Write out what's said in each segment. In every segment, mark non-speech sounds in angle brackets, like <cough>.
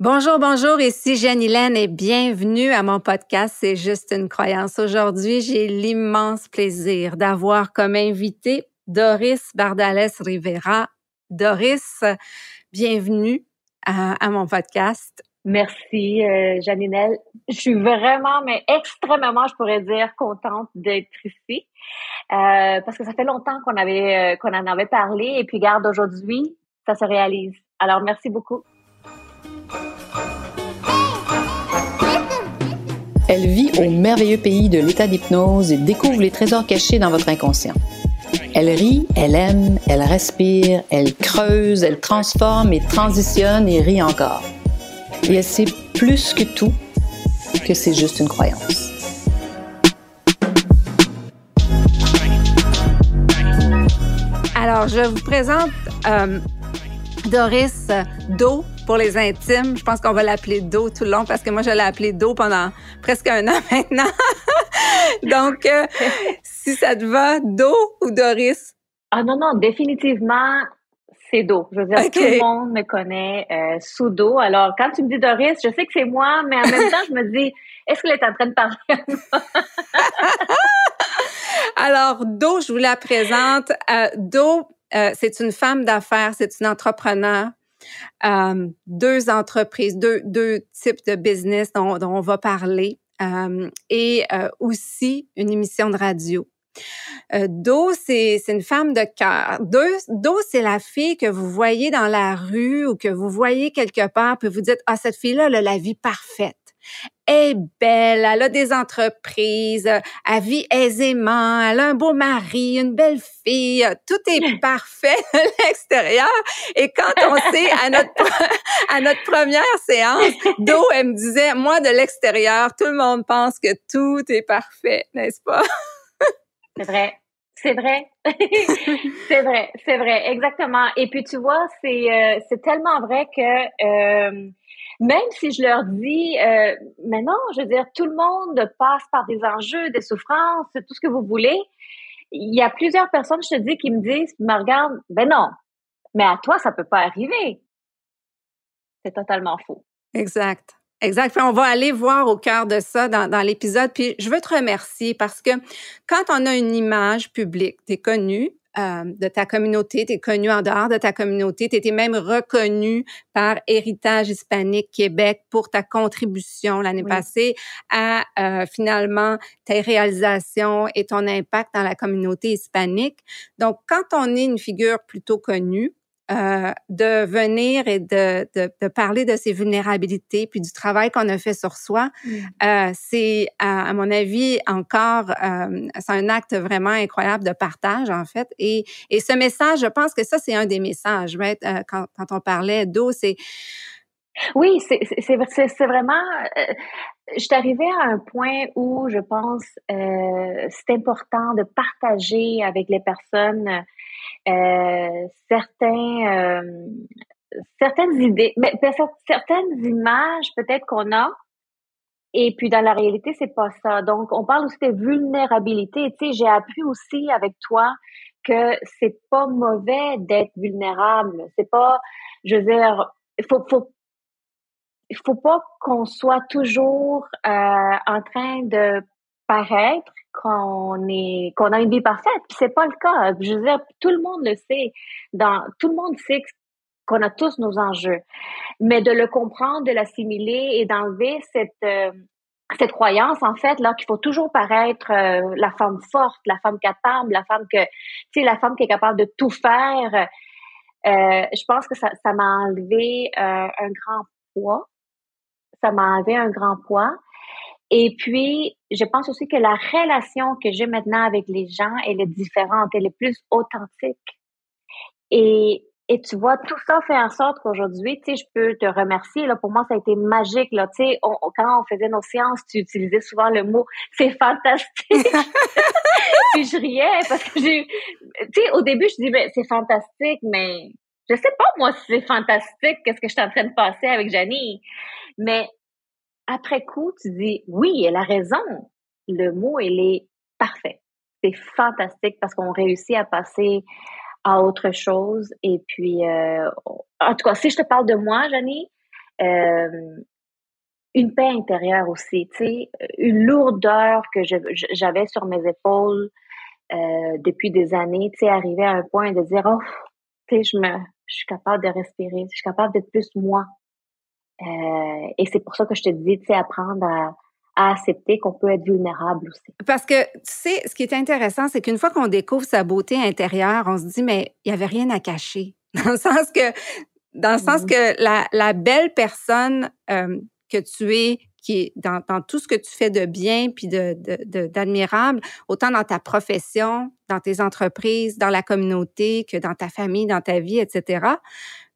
Bonjour, bonjour, ici Jeanne Hélène et bienvenue à mon podcast C'est juste une croyance. Aujourd'hui, j'ai l'immense plaisir d'avoir comme invité Doris Bardales Rivera. Doris, bienvenue à, mon podcast. Merci, euh. Je suis vraiment, mais extrêmement, je pourrais dire, contente d'être ici. Euh, parce que ça fait longtemps qu'on avait euh, qu'on en avait parlé et puis garde aujourd'hui, ça se réalise. Alors merci beaucoup. Elle vit au merveilleux pays de l'état d'hypnose et découvre les trésors cachés dans votre inconscient. Elle rit, elle aime, elle respire, elle creuse, elle transforme et transitionne et rit encore. Et elle sait plus que tout que c'est juste une croyance. Alors, je vous présente euh, Doris Do pour les intimes. Je pense qu'on va l'appeler Do tout le long parce que moi, je l'ai appelé Do pendant presque un an <laughs> maintenant. Donc, euh, si ça te va, Do ou Doris? Ah non, non, définitivement, c'est Do. Je veux dire, tout le monde me connaît euh, sous Do. Alors, quand tu me dis Doris, je sais que c'est moi, mais en même <laughs> temps, je me dis, est-ce qu'elle est en train de parler à moi? <laughs> Alors, Do, je vous la présente. Euh, Do, euh, c'est une femme d'affaires, c'est une entrepreneur. Euh, deux entreprises, deux, deux types de business dont, on va parler euh, et aussi une émission de radio. Do, c'est une femme de cœur. Do, c'est la fille que vous voyez dans la rue ou que vous voyez quelque part, puis vous dites, ah, cette fille-là, elle a la vie parfaite est belle, elle a des entreprises, elle vit aisément, elle a un beau mari, une belle fille, tout est <laughs> parfait à l'extérieur. Et quand on sait à notre à notre première séance, Do, elle me disait, moi de l'extérieur, tout le monde pense que tout est parfait, n'est-ce pas? C'est vrai. C'est vrai, <laughs> c'est vrai, c'est vrai, exactement. Et puis tu vois, c'est euh, c'est tellement vrai que euh, même si je leur dis, euh, mais non, je veux dire, tout le monde passe par des enjeux, des souffrances, tout ce que vous voulez. Il y a plusieurs personnes, je te dis, qui me disent, me regardent, ben non, mais à toi, ça peut pas arriver. C'est totalement faux. Exact. Exact. on va aller voir au cœur de ça dans, l'épisode. Puis je veux te remercier parce que quand on a une image publique, tu es euh, de ta communauté, tu es connu en dehors de ta communauté, tu étais même reconnu par Héritage hispanique Québec pour ta contribution l'année passée à euh, finalement tes réalisations et ton impact dans la communauté hispanique. Donc, quand on est une figure plutôt connue, euh, de venir et de, de, de, parler de ses vulnérabilités puis du travail qu'on a fait sur soi, mm. euh, c'est à, mon avis encore euh, c'est un acte vraiment incroyable de partage en fait. Et, et ce message, je pense que ça c'est un des messages. Right? Euh, quand, quand on parlait d'eau, c'est oui, c'est c'est vraiment. Euh, je suis arrivée à un point où je pense euh, c'est important de partager avec les personnes certains, euh, certaines idées, mais certaines images peut-être qu'on a. Et puis dans la réalité, c'est pas ça. Donc, on parle aussi de vulnérabilité. Tu sais, j'ai appris aussi avec toi que c'est pas mauvais d'être vulnérable. C'est pas, je veux dire, il faut, faut faut pas qu'on soit toujours euh, en train de paraître qu'on a une vie parfaite. c'est pas le cas. Je veux dire, tout le monde le sait. Tout le monde sait qu'on a tous nos enjeux, mais de le comprendre, de l'assimiler et d'enlever cette euh, cette croyance en fait là qu'il faut toujours paraître euh, la femme forte, la femme capable, la femme que tu sais la femme qui est capable de tout faire. Euh, je pense que ça m'a enlevé un grand poids. Ça m'a enlevé un grand poids. Et puis, je pense aussi que la relation que j'ai maintenant avec les gens, elle est différente, elle est plus authentique. Et, et tu vois, tout ça fait en sorte qu'aujourd'hui, tu sais, je peux te remercier. Là, pour moi, ça a été magique. Là, tu sais, quand on faisait nos séances, tu utilisais souvent le mot "c'est fantastique". <laughs> <laughs> puis je riais parce que j'ai, tu sais, au début, je dis ben c'est fantastique, mais je sais pas moi si c'est fantastique. Qu'est-ce que je suis en train de passer avec Janie? Mais après coup, tu dis oui, elle a raison. Le mot, il est parfait. C'est fantastique parce qu'on réussit à passer à autre chose. Et puis, euh, en tout cas, si je te parle de moi, Janie, une paix intérieure aussi, tu sais, une lourdeur que j'avais sur mes épaules depuis des années, tu sais, arriver à un point de dire, oh, tu sais, je me, je suis capable de respirer, je suis capable d'être plus moi. Et c'est pour ça que je te dis, tu sais, apprendre à, à accepter qu'on peut être vulnérable aussi. Parce que, tu sais, ce qui est intéressant, c'est qu'une fois qu'on découvre sa beauté intérieure, on se dit, mais il n'y avait rien à cacher. <laughs> Dans le sens que, dans le sens mm-hmm. que la, la belle personne euh, que tu es, qui est dans, dans, tout ce que tu fais de bien puis de, d'admirable, autant dans ta profession, dans tes entreprises, dans la communauté, que dans ta famille, dans ta vie, etc.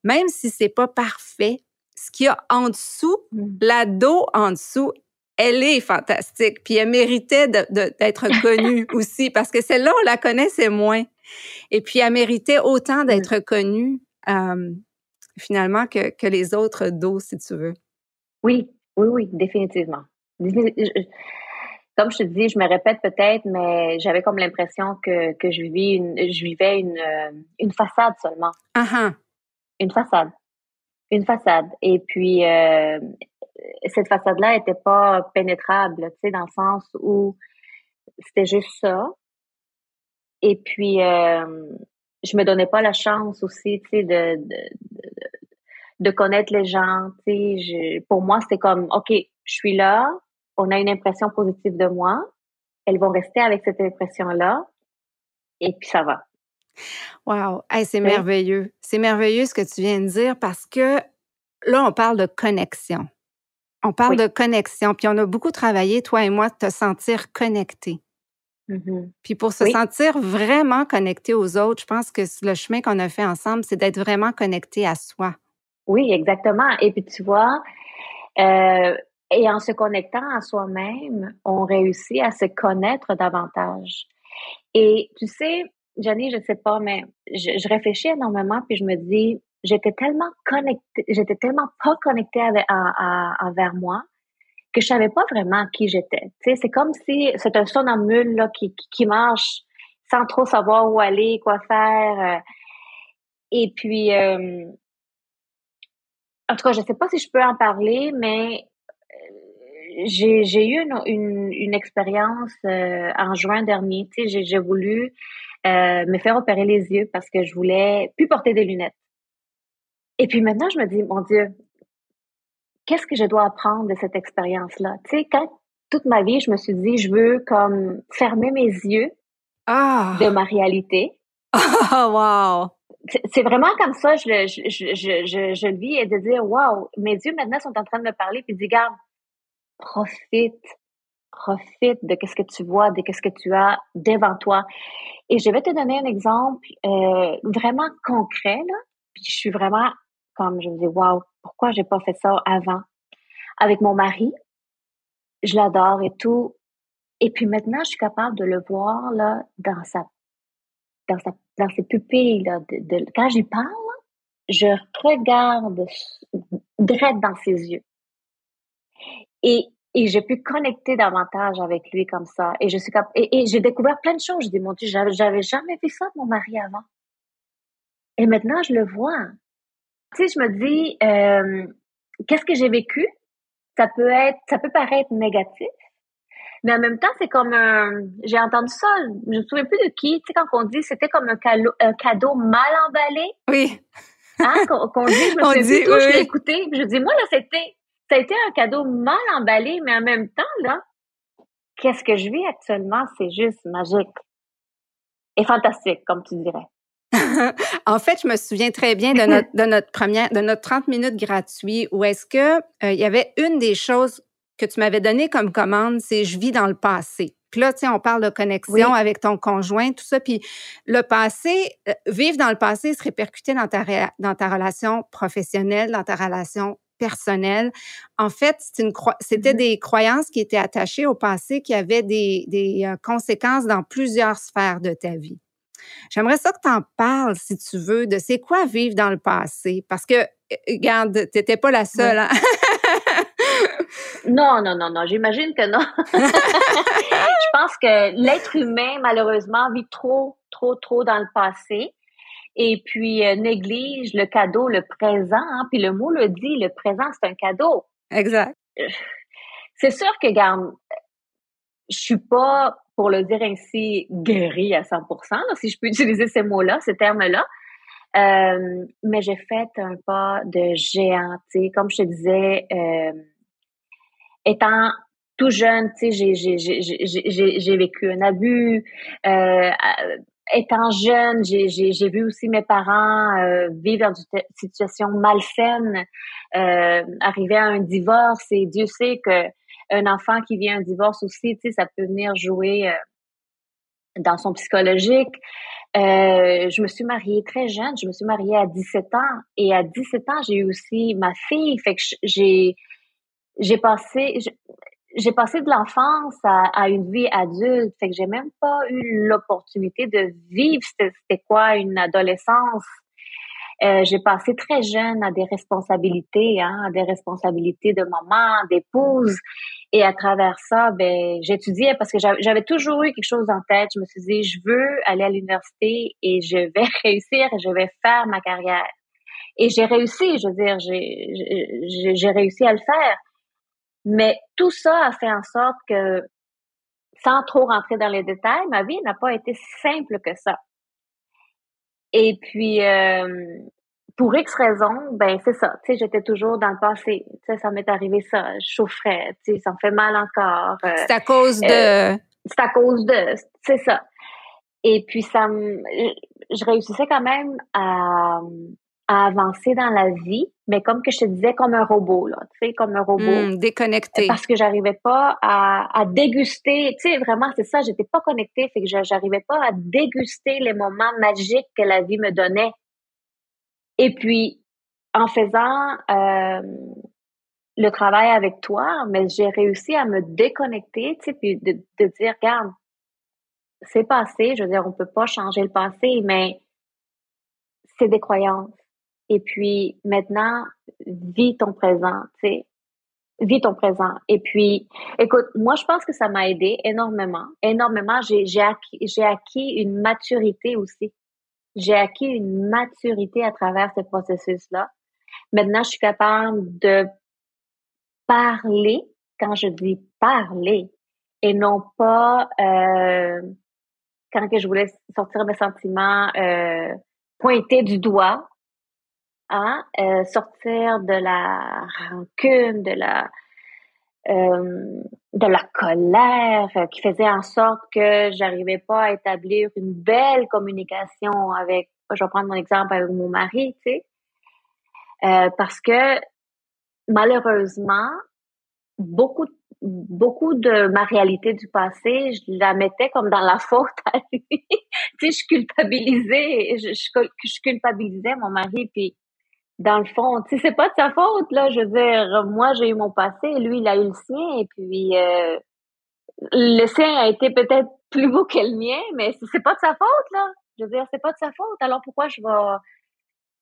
Même si c'est pas parfait, ce qu'il y a en dessous, mm. l'ado en dessous, elle est fantastique. Puis elle méritait d'être <laughs> connue aussi, parce que celle-là, on la connaissait moins. Et puis elle méritait autant d'être connue, euh, finalement, que, que les autres dos, si tu veux. Oui, oui, oui, définitivement. Comme je te dis, je me répète peut-être, mais j'avais comme l'impression que, que je, vivais une, je vivais une, euh, une façade seulement. Uh -huh. Une façade. Une façade. Et puis, euh, cette façade-là n'était pas pénétrable, tu sais, dans le sens où c'était juste ça. Et puis, euh, je me donnais pas la chance aussi, tu sais, de, de, de, connaître les gens. Tu sais, pour moi, c'était comme, OK, je suis là, on a une impression positive de moi, elles vont rester avec cette impression-là, et puis ça va. Wow, c'est merveilleux. C'est merveilleux ce que tu viens de dire parce que là, on parle de connexion. On parle de connexion, puis on a beaucoup travaillé, toi et moi, de te sentir connecté. Mm-hmm. Puis pour se sentir vraiment connecté aux autres, je pense que le chemin qu'on a fait ensemble, c'est d'être vraiment connecté à soi. Oui, exactement. Et puis tu vois, euh, et en se connectant à soi-même, on réussit à se connaître davantage. Et tu sais, Jenny, je sais pas, mais je, je, réfléchis énormément, puis je me dis, j'étais tellement connectée, j'étais tellement pas connectée avec, envers moi que je savais pas vraiment qui j'étais. Tu sais, c'est comme si c'est un somnambule là qui, qui, marche sans trop savoir où aller, quoi faire. Euh. Et puis, euh, en tout cas, je sais pas si je peux en parler, mais j'ai, j'ai eu une, une, une expérience en juin dernier. Tu sais, j'ai, j'ai voulu me faire opérer les yeux parce que je voulais plus porter des lunettes. Et puis maintenant, je me dis, mon Dieu, qu'est-ce que je dois apprendre de cette expérience-là? Tu sais, quand toute ma vie, je me suis dit, je veux comme fermer mes yeux ah. de ma réalité. Oh, <laughs> wow! C'est vraiment comme ça, je, je, je, je, je, le vis et de dire, wow, mes yeux maintenant sont en train de me parler, puis dis, garde, profite, profite de ce que tu vois, de ce que tu as devant toi. Et je vais te donner un exemple euh, vraiment concret, là. Puis je suis vraiment comme je me dis, waouh, pourquoi j'ai pas fait ça avant? Avec mon mari, je l'adore et tout. Et puis maintenant, je suis capable de le voir là dans sa, dans sa, dans ses pupilles là. De, quand j'y parle, je regarde direct dans ses yeux. Et, et j'ai pu connecter davantage avec lui comme ça. Et je suis cap et, et j'ai découvert plein de choses. Je dis, mon Dieu, j'avais jamais vu ça de mon mari avant. Et maintenant, je le vois. Tu sais, je me dis, euh, qu'est-ce que j'ai vécu? Ça peut être, ça peut paraître négatif, mais en même temps, c'est comme un, j'ai entendu ça, je me souviens plus de qui, tu sais, quand on dit c'était comme un cadeau, un cadeau mal emballé. Oui. Hein, qu'on dit, je me <laughs> souviens plus, tout, je l'ai écouté, je dis, moi, là, c'était, ça a été un cadeau mal emballé, mais en même temps, là, qu'est-ce que je vis actuellement? C'est juste magique. Et fantastique, comme tu dirais. <laughs> en fait, je me souviens très bien de notre, de notre première, de notre 30 minutes gratuit où est-ce que euh, il y avait une des choses que tu m'avais donné comme commande, c'est je vis dans le passé. Puis là, tu sais, on parle de connexion avec ton conjoint, tout ça. Puis le passé, euh, vivre dans le passé se répercuter dans ta, dans ta relation professionnelle, dans ta relation personnelle. En fait, c'était mmh des croyances qui étaient attachées au passé qui avaient des, des euh, conséquences dans plusieurs sphères de ta vie. J'aimerais ça que tu en parles, si tu veux, de c'est quoi vivre dans le passé? Parce que, euh, regarde, tu n'étais pas la seule. Hein? <laughs> non, non, non, non, j'imagine que non. <laughs> Je pense que l'être humain, malheureusement, vit trop, trop, trop dans le passé. Et puis euh, néglige le cadeau, le présent. Hein, puis le mot le dit, le présent, c'est un cadeau. Exact. C'est sûr que, garde, je suis pas, pour le dire ainsi, guérie à 100%, si je peux <laughs> utiliser ces mots-là, ces termes-là. Euh, mais j'ai fait un pas de géant, tu sais, comme je te disais, euh, étant tout jeune, tu sais, j'ai vécu un abus. Euh, étant jeune, j'ai vu aussi mes parents euh, vivre dans une situation malsaine, euh, arriver à un divorce. Et Dieu sait que un enfant qui vit un divorce aussi, tu sais, ça peut venir jouer euh, dans son psychologique. Je me suis mariée très jeune. Je me suis mariée à 17 ans. Et à 17 ans, j'ai eu aussi ma fille. Fait que j'ai passé j'ai passé de l'enfance à, une vie adulte, fait que j'ai même pas eu l'opportunité de vivre c'était quoi une adolescence. Euh, j'ai passé très jeune à des responsabilités, hein, à des responsabilités de maman, d'épouse, et à travers ça, ben j'étudiais parce que j'avais toujours eu quelque chose en tête. Je me suis dit, je veux aller à l'université et je vais <laughs> réussir et je vais faire ma carrière. Et j'ai réussi, je veux dire, j'ai réussi à le faire. Mais tout ça a fait en sorte que, sans trop rentrer dans les détails, ma vie n'a pas été simple que ça. Et puis, euh, pour X raisons, ben c'est ça. Tu sais, j'étais toujours dans le passé. Tu sais, ça m'est arrivé ça. Je souffrais. Tu sais, ça me fait mal encore. Euh, c'est à cause de. Euh, c'est à cause de. C'est ça. Et puis ça me, je réussissais quand même à, à avancer dans la vie, mais comme que je te disais, comme un robot, là, tu sais, comme un robot. Hmm, déconnecté. Parce que j'arrivais pas à, à déguster, tu sais, vraiment, c'est ça, j'étais pas connectée, fait que j'arrivais pas à déguster les moments magiques que la vie me donnait. Et puis, en faisant euh, le travail avec toi, mais j'ai réussi à me déconnecter, tu sais, puis de, de dire, regarde, c'est passé, je veux dire, on peut pas changer le passé, mais c'est des croyances et puis maintenant, vis ton présent, tu sais. Vis ton présent. Et puis, écoute, moi, je pense que ça m'a aidé énormément. Énormément. J'ai, acquis, acquis une maturité aussi. J'ai acquis une maturité à travers ce processus-là. Maintenant, je suis capable de parler, quand je dis parler, et non pas euh, quand que je voulais sortir mes sentiments, euh, pointer du doigt euh, sortir de la rancune, de la euh, de la colère euh, qui faisait en sorte que j'arrivais pas à établir une belle communication avec, je vais prendre mon exemple avec mon mari, tu sais, parce que malheureusement, beaucoup beaucoup de ma réalité du passé, je la mettais comme dans la faute à lui. <laughs> tu sais, je culpabilisais, je culpabilisais mon mari, puis dans le fond, tu sais, c'est pas de sa faute, là. Je veux dire, moi, j'ai eu mon passé, lui, il a eu le sien, et puis euh, le sien a été peut-être plus beau que le mien, mais c'est pas de sa faute, là. Je veux dire, c'est pas de sa faute. Alors pourquoi je vais.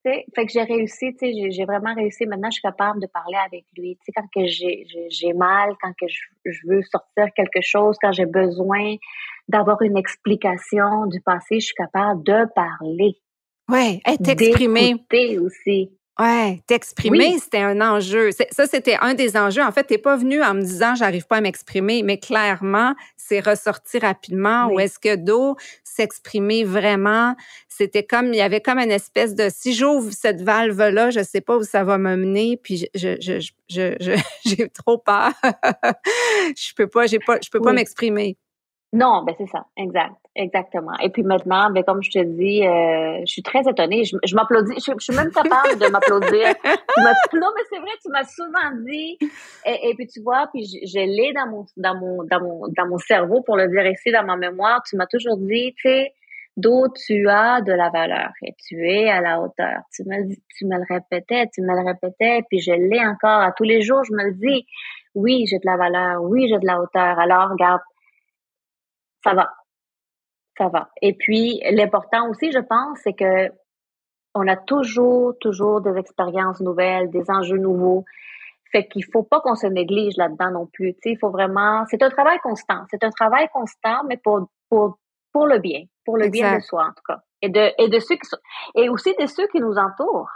Tu sais, fait que j'ai réussi, tu sais, j'ai vraiment réussi. Maintenant, je suis capable de parler avec lui. Tu sais, quand que j'ai mal, quand que je, je, veux sortir quelque chose, quand j'ai besoin d'avoir une explication du passé, je suis capable de parler. Ouais, être exprimé. aussi. Ouais, t'exprimer, c'était un enjeu. Ça, c'était un des enjeux. En fait, t'es pas venu en me disant j'arrive pas à m'exprimer, mais clairement, c'est ressorti rapidement. Ou est-ce que d'eau s'exprimer vraiment, c'était comme il y avait comme une espèce de si j'ouvre cette valve là, je sais pas où ça va me mener, puis je je je <laughs> j'ai trop peur. <laughs> je peux pas, j'ai pas, je peux pas m'exprimer. Non, ben c'est ça, exact, exactement. Et puis maintenant, ben comme je te dis, euh, je suis très étonnée. Je, m'applaudis, je, suis même capable de m'applaudir. non, mais c'est vrai, tu m'as souvent dit. Et, puis tu vois, puis je, l'ai dans mon, dans mon, dans mon, dans mon cerveau pour le dire ici, dans ma mémoire. Tu m'as toujours dit, tu sais, d'où tu as de la valeur et tu es à la hauteur. Tu me, tu me le répétais, tu me le répétais, puis je l'ai encore à tous les jours. Je me le dis. Oui, j'ai de la valeur. Oui, j'ai de la hauteur. Alors, regarde ça va. Ça va. Et puis, l'important aussi, je pense, c'est que on a toujours, toujours des expériences nouvelles, des enjeux nouveaux. Fait qu'il faut pas qu'on se néglige là-dedans non plus. Tu sais, il faut vraiment, c'est un travail constant. C'est un travail constant, mais pour, pour, pour le bien. pour le bien de soi, en tout cas. Et de, et de ceux qui sont, et aussi de ceux qui nous entourent.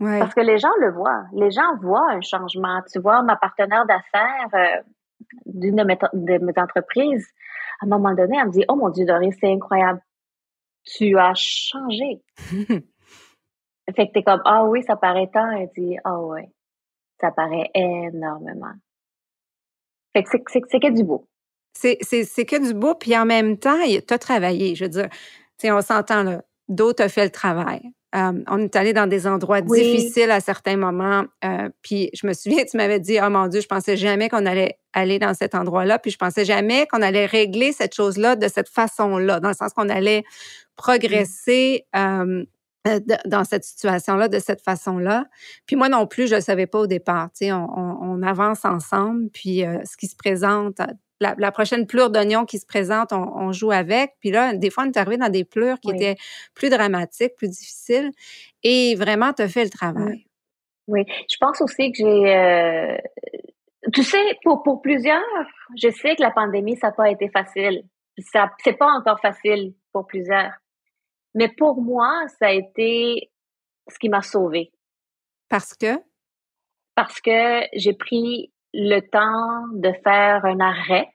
Parce que les gens le voient. Les gens voient un changement. Tu vois, ma partenaire d'affaires euh, d'une de mes, de mes entreprises, à un moment donné, elle me dit, oh mon Dieu, Doris, c'est incroyable. Tu as changé. <laughs> fait que t'es comme, ah oui, ça paraît tant. Elle dit, ah oh, oui, ça paraît énormément. Fait que c'est que du beau. C'est que du beau, puis en même temps, tu as travaillé. Je veux dire, on s'entend là. D'autres ont fait le travail. Euh, on est allé dans des endroits difficiles à certains moments. Euh, puis je me souviens, tu m'avais dit, oh mon Dieu, je pensais jamais qu'on allait aller dans cet endroit-là. Puis je pensais jamais qu'on allait régler cette chose-là de cette façon-là, dans le sens qu'on allait progresser euh, dans cette situation-là, de cette façon-là. Puis moi non plus, je ne savais pas au départ. Tu sais, on, on, avance ensemble, puis ce qui se présente la, prochaine pleure d'oignon qui se présente, on, joue avec. Puis là, des fois, on est arrivé dans des pleurs qui étaient plus dramatiques, plus difficiles. Et vraiment, tu as fait le travail. Oui. Je pense aussi que j'ai... Euh, tu sais, pour, pour plusieurs, je sais que la pandémie, ça n'a pas été facile. Ça, c'est pas encore facile pour plusieurs. Mais pour moi, ça a été ce qui m'a sauvée. Parce que? Parce que j'ai pris le temps de faire un arrêt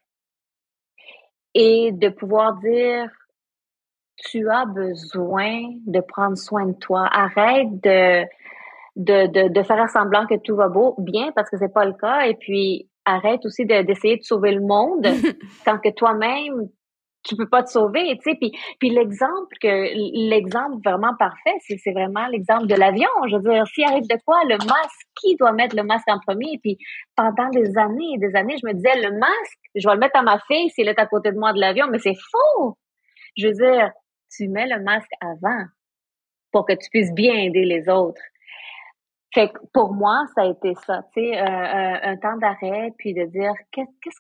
et de pouvoir dire tu as besoin de prendre soin de toi. Arrête de, de, de, de faire semblant que tout va beau, bien, parce que c'est pas le cas. Et puis, arrête aussi d'essayer de, sauver le monde <laughs> tant que toi-même, tu peux pas te sauver, tu sais. Puis, puis l'exemple que l'exemple vraiment parfait, c'est, c'est vraiment l'exemple de l'avion. Je veux dire, s'il arrive de quoi, le masque, qui doit mettre le masque en premier? Puis pendant des années et des années, je me disais, le masque, je vais le mettre à ma fille s'il est à côté de moi de l'avion, mais c'est faux. Je veux dire, tu mets le masque avant pour que tu puisses bien aider les autres. Fait que pour moi, ça a été ça, tu sais, un temps d'arrêt, puis de dire qu'est-ce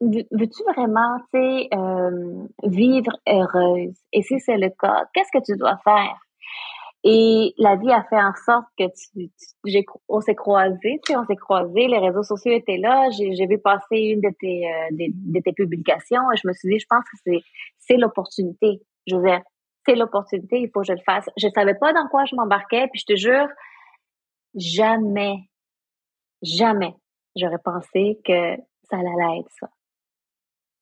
veux-tu vraiment, tu sais, euh, vivre heureuse? Et si c'est le cas, qu'est-ce que tu dois faire? Et la vie a fait en sorte que tu, j'ai, on s'est croisés, tu sais, on s'est croisés, les réseaux sociaux étaient là, j'ai, vu passer une de tes, euh, de, tes publications et je me suis dit, je pense que c'est, c'est l'opportunité. Dire, c'est l'opportunité, il faut que je le fasse. Je savais pas dans quoi je m'embarquais, puis je te jure, jamais, jamais j'aurais pensé que ça allait être ça.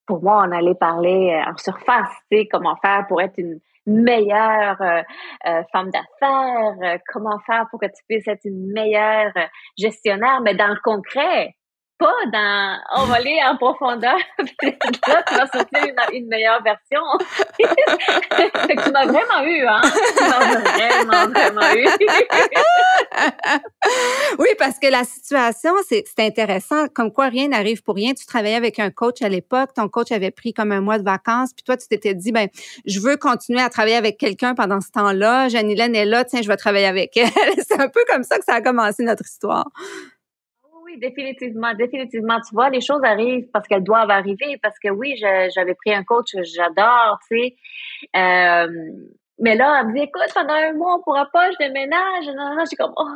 Pour moi, on allait parler euh, en surface, tu sais, comment faire pour être une meilleure euh, euh, femme d'affaires, comment faire pour que tu puisses être une meilleure gestionnaire, mais dans le concret, pas dans on va aller en profondeur <laughs> là tu vas sortir une, meilleure version <laughs> que tu m'as vraiment eu hein. Tu m'as vraiment vraiment eu <laughs> oui parce que la situation c'est intéressant. Comme quoi rien n'arrive pour rien. Tu travaillais avec un coach à l'époque. Ton coach avait pris comme un mois de vacances. Puis toi tu t'étais dit ben je veux continuer à travailler avec quelqu'un pendant ce temps-là. Janilène est là. Tiens je vais travailler avec elle. <laughs> C'est un peu comme ça que ça a commencé notre histoire. Oui, définitivement, définitivement. Tu vois, les choses arrivent parce qu'elles doivent arriver, parce que oui, j'avais pris un coach que j'adore, tu sais. Euh, mais là, elle me dit, écoute, pendant un mois, on pourra pas, je déménage. Non, non, j'ai comme, oh,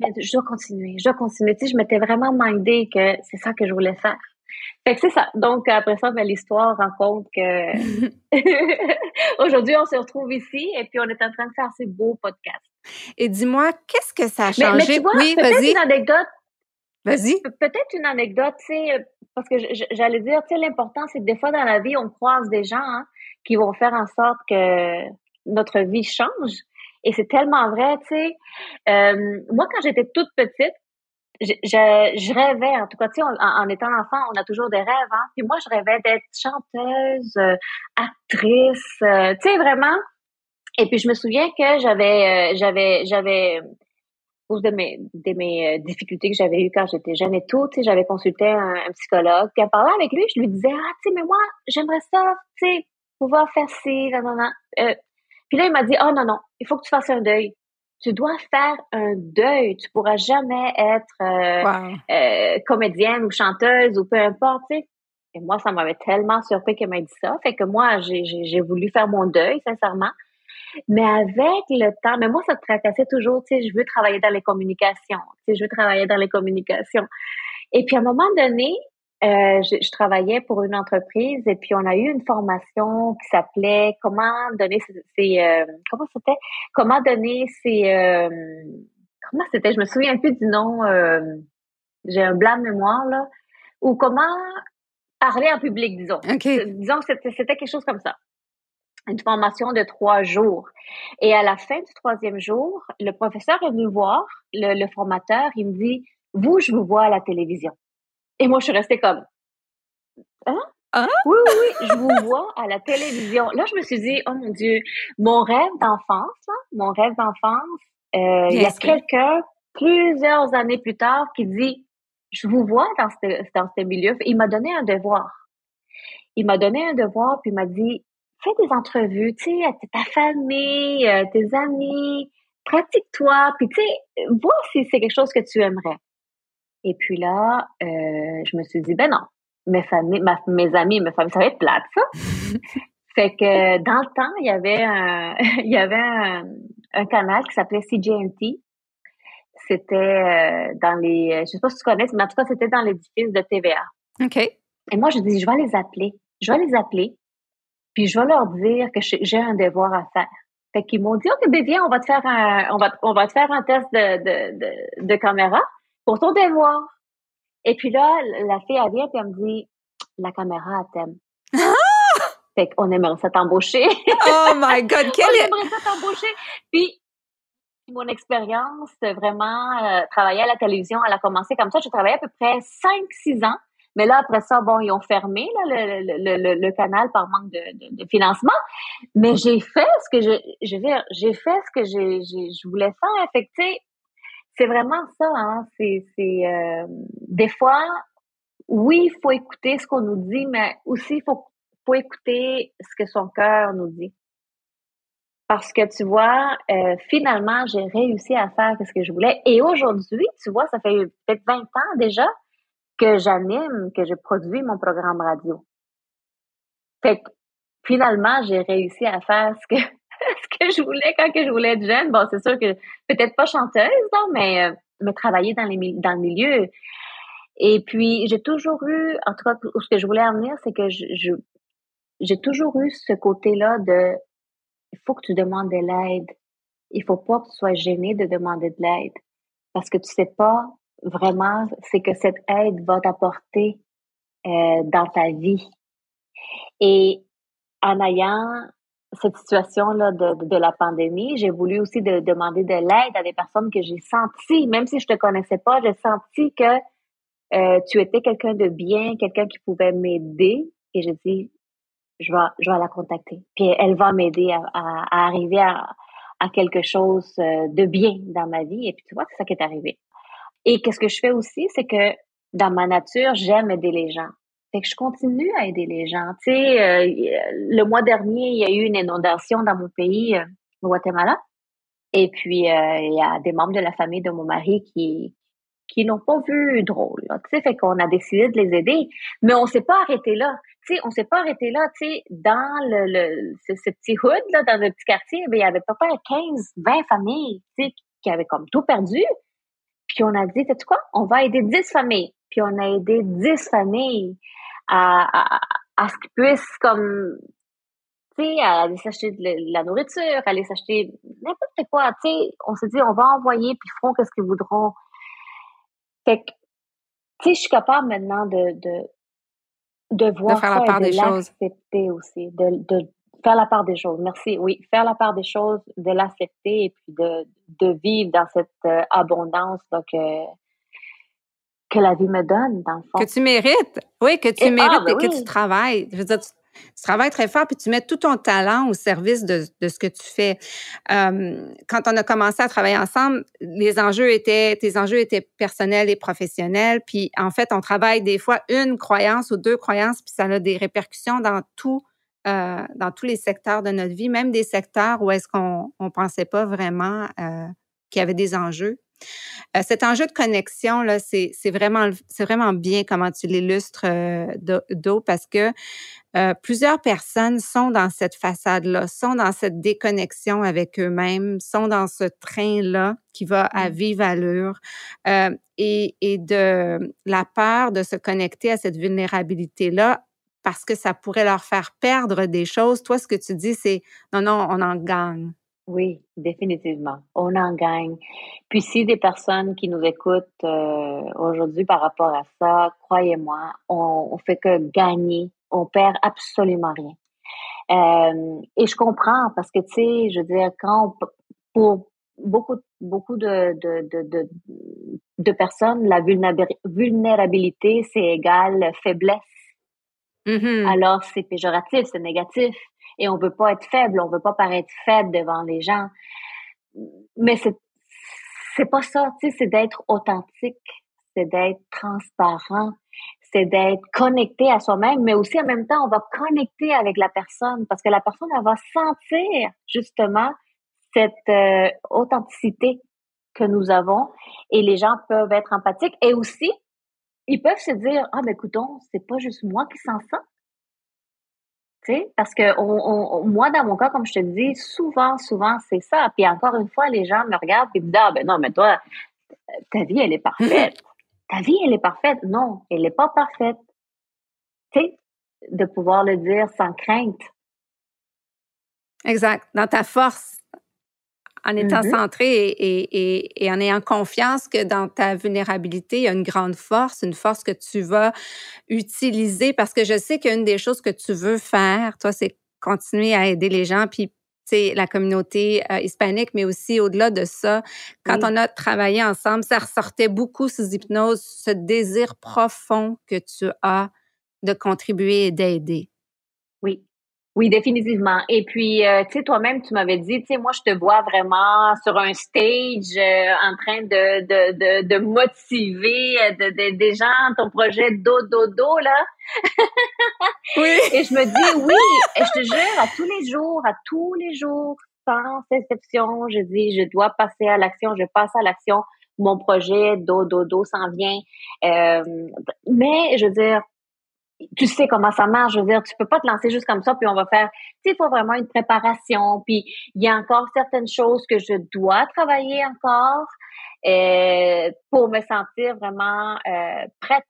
mais je dois continuer, je dois continuer. Tu sais, je m'étais vraiment mindée que c'est ça que je voulais faire. Fait que c'est ça. Donc, après ça, ben, l'histoire rencontre que <laughs> <laughs> aujourd'hui, on se retrouve ici et puis on est en train de faire ces beaux podcasts. Et dis-moi, qu'est-ce que ça a changé? oui, vas-y. une anecdote Vas-y. Peut-être une anecdote, tu sais, parce que j'allais dire, tu sais, l'important, c'est que des fois dans la vie, on croise des gens hein, qui vont faire en sorte que notre vie change. Et c'est tellement vrai, tu sais. Euh, moi, quand j'étais toute petite, je, je, rêvais, en tout cas, tu sais, en, étant enfant, on a toujours des rêves, hein. Puis moi, je rêvais d'être chanteuse, euh, actrice, euh, tu sais, vraiment. Et puis, je me souviens que j'avais, j'avais, j'avais cause de mes, de mes euh, difficultés que j'avais eues quand j'étais jeune et tout, tu sais, j'avais consulté un, psychologue. Puis en parlant avec lui, je lui disais, ah, tu sais, mais moi, j'aimerais ça, tu sais, pouvoir faire ci, non, non, non. Euh, puis là, il m'a dit, oh non, non, il faut que tu fasses un deuil. Tu dois faire un deuil. Tu pourras jamais être euh, euh, comédienne ou chanteuse ou peu importe, tu sais. Et moi, ça m'avait tellement surpris qu'elle m'a dit ça. Fait que moi, j'ai voulu faire mon deuil, sincèrement. Mais avec le temps, mais moi, ça te tracassait toujours, tu sais, je veux travailler dans les communications, tu sais, je veux travailler dans les communications. Et puis, à un moment donné, euh, je, travaillais pour une entreprise et puis on a eu une formation qui s'appelait comment donner ses, euh, comment c'était? Comment donner ses euh, comment c'était? Je me souviens plus du nom j'ai un blanc de mémoire là ou comment parler en public disons disons que c'était quelque chose comme ça une formation de trois jours. Et à la fin du troisième jour, le professeur est venu voir le, le formateur. Il me dit, vous, je vous vois à la télévision. Et moi, je suis restée comme, hein? hein? Oui, oui, oui, je vous vois à la télévision. Là, je me suis dit, oh mon Dieu, mon rêve d'enfance, mon rêve d'enfance, euh, il y a quelqu'un, plusieurs années plus tard, qui dit, je vous vois dans ce, dans ce milieu. Il m'a donné un devoir. Il m'a donné un devoir, puis il m'a dit, fais des entrevues, tu sais, à ta famille, euh, tes amis, pratique-toi, puis tu sais, vois si c'est quelque chose que tu aimerais. Et puis là, euh, je me suis dit, ben non, mes familles, mes amis, mes familles, ça va être plate, ça. <laughs> fait que dans le temps, il y avait un, <laughs> il y avait un, canal qui s'appelait CJNT. C'était euh, dans les, je sais pas si tu connais, mais en tout cas, c'était dans l'édifice de TVA. OK. Et moi, je dis, je vais les appeler. Je vais les appeler. Puis je vais leur dire que j'ai un devoir à faire. Fait qu'ils m'ont dit, OK, ben viens, on va te faire un, on va, on va te faire un test de, de, de, de caméra pour ton devoir. Et puis là, la fille, elle vient et elle me dit, la caméra, elle t'aime. fait qu'on aimerait ça t'embaucher. oh my God, quel... <laughs> On aimerait ça t'embaucher. Puis, mon expérience vraiment euh, travailler à la télévision, elle a commencé comme ça. J'ai travaillé à peu près 5-6 ans. Mais là, après ça, bon, ils ont fermé là, le, le, le, canal par manque de, de, financement. Mais j'ai fait ce que je, je veux dire, j'ai fait ce que j'ai, je voulais faire. Fait c'est vraiment ça, hein. C'est, c'est euh, des fois, oui, il faut écouter ce qu'on nous dit, mais aussi il faut, faut écouter ce que son cœur nous dit. Parce que tu vois, euh, finalement, j'ai réussi à faire ce que je voulais. Et aujourd'hui, tu vois, ça fait peut-être 20 ans déjà que j'anime, que je produis mon programme radio. Fait que finalement, j'ai réussi à faire ce que <laughs> ce que je voulais quand je voulais être jeune. Bon, c'est sûr que peut-être pas chanteuse, non, mais, euh, mais travailler dans, les, dans le milieu. Et puis, j'ai toujours eu, en tout cas, ce que je voulais en venir, c'est que je, j'ai toujours eu ce côté-là de, il faut que tu demandes de l'aide. Il faut pas que tu sois gêné de demander de l'aide. Parce que tu sais pas vraiment, c'est que cette aide va t'apporter euh, dans ta vie. Et en ayant cette situation-là de, la pandémie, j'ai voulu aussi de, demander de l'aide à des personnes que j'ai senti, même si je te connaissais pas, j'ai senti que euh, tu étais quelqu'un de bien, quelqu'un qui pouvait m'aider. Et j'ai dit, je vais, je vais la contacter. Puis elle va m'aider à, arriver à, à quelque chose euh, de bien dans ma vie. Et puis tu vois, c'est ça qui est arrivé. Et qu'est-ce que je fais aussi, c'est que dans ma nature, j'aime aider les gens. Fait que je continue à aider les gens. Tu sais, euh, le mois dernier, il y a eu une inondation dans mon pays, euh, au Guatemala. Et puis, euh, il y a des membres de la famille de mon mari qui qui n'ont pas vu drôle. Tu sais, fait qu'on a décidé de les aider, mais on s'est pas arrêté là. Tu sais, on s'est pas arrêté là. Tu sais, dans le, le ce, petit hood là, dans le petit quartier, ben, il y avait pas 15, 20 familles, tu sais, qui avaient comme tout perdu. Puis on a dit, sais quoi, on va aider 10 familles. Puis on a aidé 10 familles à, à, ce qu'ils puissent comme tu sais, aller s'acheter de la nourriture, aller s'acheter n'importe quoi, tu sais, on s'est dit, on va envoyer, puis ils feront qu'est-ce qu'ils voudront. Fait que, tu sais, je suis capable maintenant de, de, de voir de faire la part et de l'accepter aussi, de, de faire la part des choses. Merci. Oui, faire la part des choses, de l'accepter et puis de, de vivre dans cette euh, abondance donc, que la vie me donne, dans le fond. Que tu mérites. Oui, que tu mérites ah, ben et que tu travailles. Je veux dire, tu, travailles très fort puis tu mets tout ton talent au service de, de ce que tu fais. quand on a commencé à travailler ensemble, les enjeux étaient, tes enjeux étaient personnels et professionnels. Puis en fait, on travaille des fois une croyance ou deux croyances, puis ça a des répercussions dans tout. Euh, dans tous les secteurs de notre vie, même des secteurs où est-ce qu'on ne pensait pas vraiment euh, qu'il y avait des enjeux. Euh, cet enjeu de connexion, là, c'est vraiment, vraiment bien comment tu l'illustres, euh, d'eau, parce que euh, plusieurs personnes sont dans cette façade-là, sont dans cette déconnexion avec eux-mêmes, sont dans ce train-là qui va à mmh. vive allure euh, et, et de la peur de se connecter à cette vulnérabilité-là parce que ça pourrait leur faire perdre des choses. Toi, ce que tu dis, c'est non, non, on en gagne. Oui, définitivement. On en gagne. Puis si des personnes qui nous écoutent euh, aujourd'hui par rapport à ça, croyez-moi, on, on fait que gagner on perd absolument rien. Euh, et je comprends parce que, tu sais, je veux dire, quand pour beaucoup, beaucoup de, de, de, personnes, la vulnérabilité, c'est égal faiblesse. Mm-hmm. Alors, c'est péjoratif, c'est négatif. Et on veut pas être faible, on veut pas paraître faible devant les gens. Mais c'est, c'est pas ça, tu sais, c'est d'être authentique, c'est d'être transparent, c'est d'être connecté à soi-même, mais aussi en même temps, on va connecter avec la personne parce que la personne, elle va sentir justement cette euh, authenticité que nous avons et les gens peuvent être empathiques et aussi, ils peuvent se dire, ah, ben, écoutons, c'est pas juste moi qui sens ça. Parce que on, moi, dans mon cas, comme je te dis, souvent, souvent, c'est ça. Puis encore une fois, les gens me regardent et me disent, ah, ben non, mais toi, ta vie, elle est parfaite <laughs> ta vie, elle est parfaite. Non, elle n'est pas parfaite. Tu sais, de pouvoir le dire sans crainte. Exact. Dans ta force, en étant mm-hmm. centré et, et, en ayant confiance que dans ta vulnérabilité, il y a une grande force, une force que tu vas utiliser parce que je sais qu'une des choses que tu veux faire, toi, c'est continuer à aider les gens puis la communauté euh, hispanique, mais aussi au-delà de ça, quand on a travaillé ensemble, ça ressortait beaucoup sous hypnose, ce désir profond que tu as de contribuer et d'aider. Oui, oui, définitivement. Et puis, euh, tu sais, toi-même, tu m'avais dit, tu sais, moi, je te vois vraiment sur un stage euh, en train de, de, de, de motiver de, des gens, ton projet Dododo, là. <laughs> oui. Et je me dis, oui, et je te jure, à tous les jours, à tous les jours, sans exception, je dis, je dois passer à l'action, je passe à l'action. Mon projet Dododo s'en vient. Euh, mais, je veux dire, tu sais comment ça marche. Je veux dire, tu peux pas te lancer juste comme ça, puis on va faire. Tu il faut vraiment une préparation. Puis il y a encore certaines choses que je dois travailler encore euh, pour me sentir vraiment euh, prête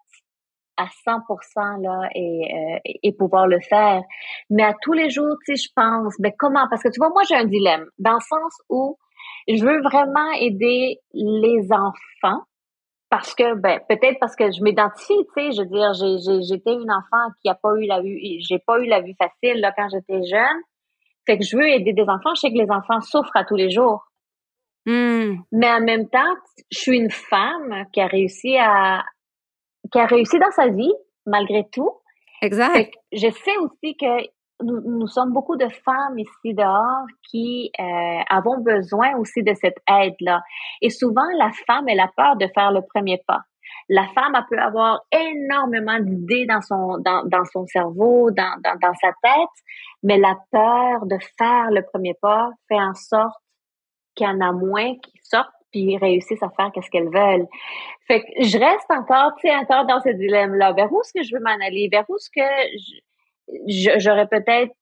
à 100% là et, euh, et pouvoir le faire. Mais à tous les jours, tu sais, je pense, ben comment? Parce que tu vois, moi j'ai un dilemme dans le sens où je veux vraiment aider les enfants parce que ben peut-être parce que je m'identifie, tu sais, je veux dire, j'ai j'étais une enfant qui a pas eu la vue, j'ai pas eu la vie facile là quand j'étais jeune. Fait que je veux aider des enfants. Je sais que les enfants souffrent à tous les jours. Hmm. Mais en même temps, je suis une femme qui a réussi à qui a réussi dans sa vie malgré tout. Exact. je sais aussi que nous, sommes beaucoup de femmes ici dehors qui euh, avons besoin aussi de cette aide-là. Et souvent, la femme, elle a peur de faire le premier pas. La femme, elle peut avoir énormément d'idées dans son, dans, dans son cerveau, dans, dans, dans sa tête, mais la peur de faire le premier pas fait en sorte qu'il y en a moins qui sortent puis réussissent à faire qu'est-ce qu'elles veulent. Fait que je reste encore, tu sais, encore dans ce dilemme-là. Vers où est-ce que je veux m'en aller? Vers où est-ce que je, j'aurais peut-être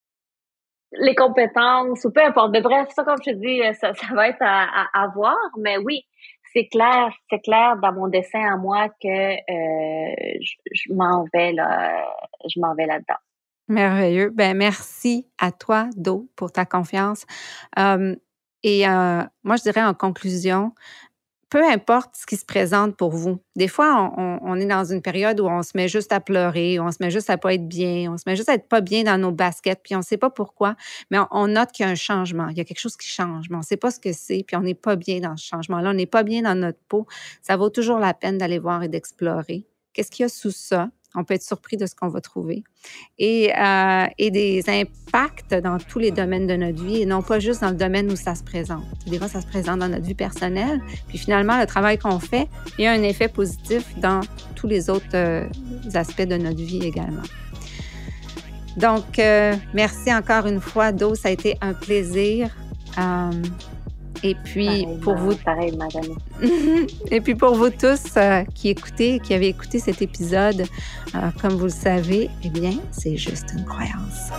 les compétences ou peu importe. Mais bref, ça, comme je te dis, ça, va être à, à, voir. Mais oui, c'est clair, c'est clair dans mon dessin à moi que euh, je, m'en vais là, je m'en vais là-dedans. Merveilleux. Ben merci à toi, Do, pour ta confiance. Euh, et euh, moi, je dirais en conclusion, peu importe ce qui se présente pour vous. Des fois, on, est dans une période où on se met juste à pleurer, on se met juste à pas être bien, on se met juste à être pas bien dans nos baskets, puis on ne sait pas pourquoi, mais on, note qu'il y a un changement, il y a quelque chose qui change, mais on ne sait pas ce que c'est, puis on n'est pas bien dans ce changement-là, on n'est pas bien dans notre peau. Ça vaut toujours la peine d'aller voir et d'explorer. Qu'est-ce qu'il y a sous ça? On peut être surpris de ce qu'on va trouver. Et, euh, et des impacts dans tous les domaines de notre vie et non pas juste dans le domaine où ça se présente. Des fois, ça se présente dans notre vie personnelle. Puis finalement, le travail qu'on fait, il y a un effet positif dans tous les autres euh, aspects de notre vie également. Donc, euh, merci encore une fois, Do. Ça a été un plaisir. Et puis pour vous, pareil, madame. <laughs> et puis pour vous tous euh, qui écoutez, qui avez écouté cet épisode, euh, comme vous le savez, eh bien, c'est juste une croyance.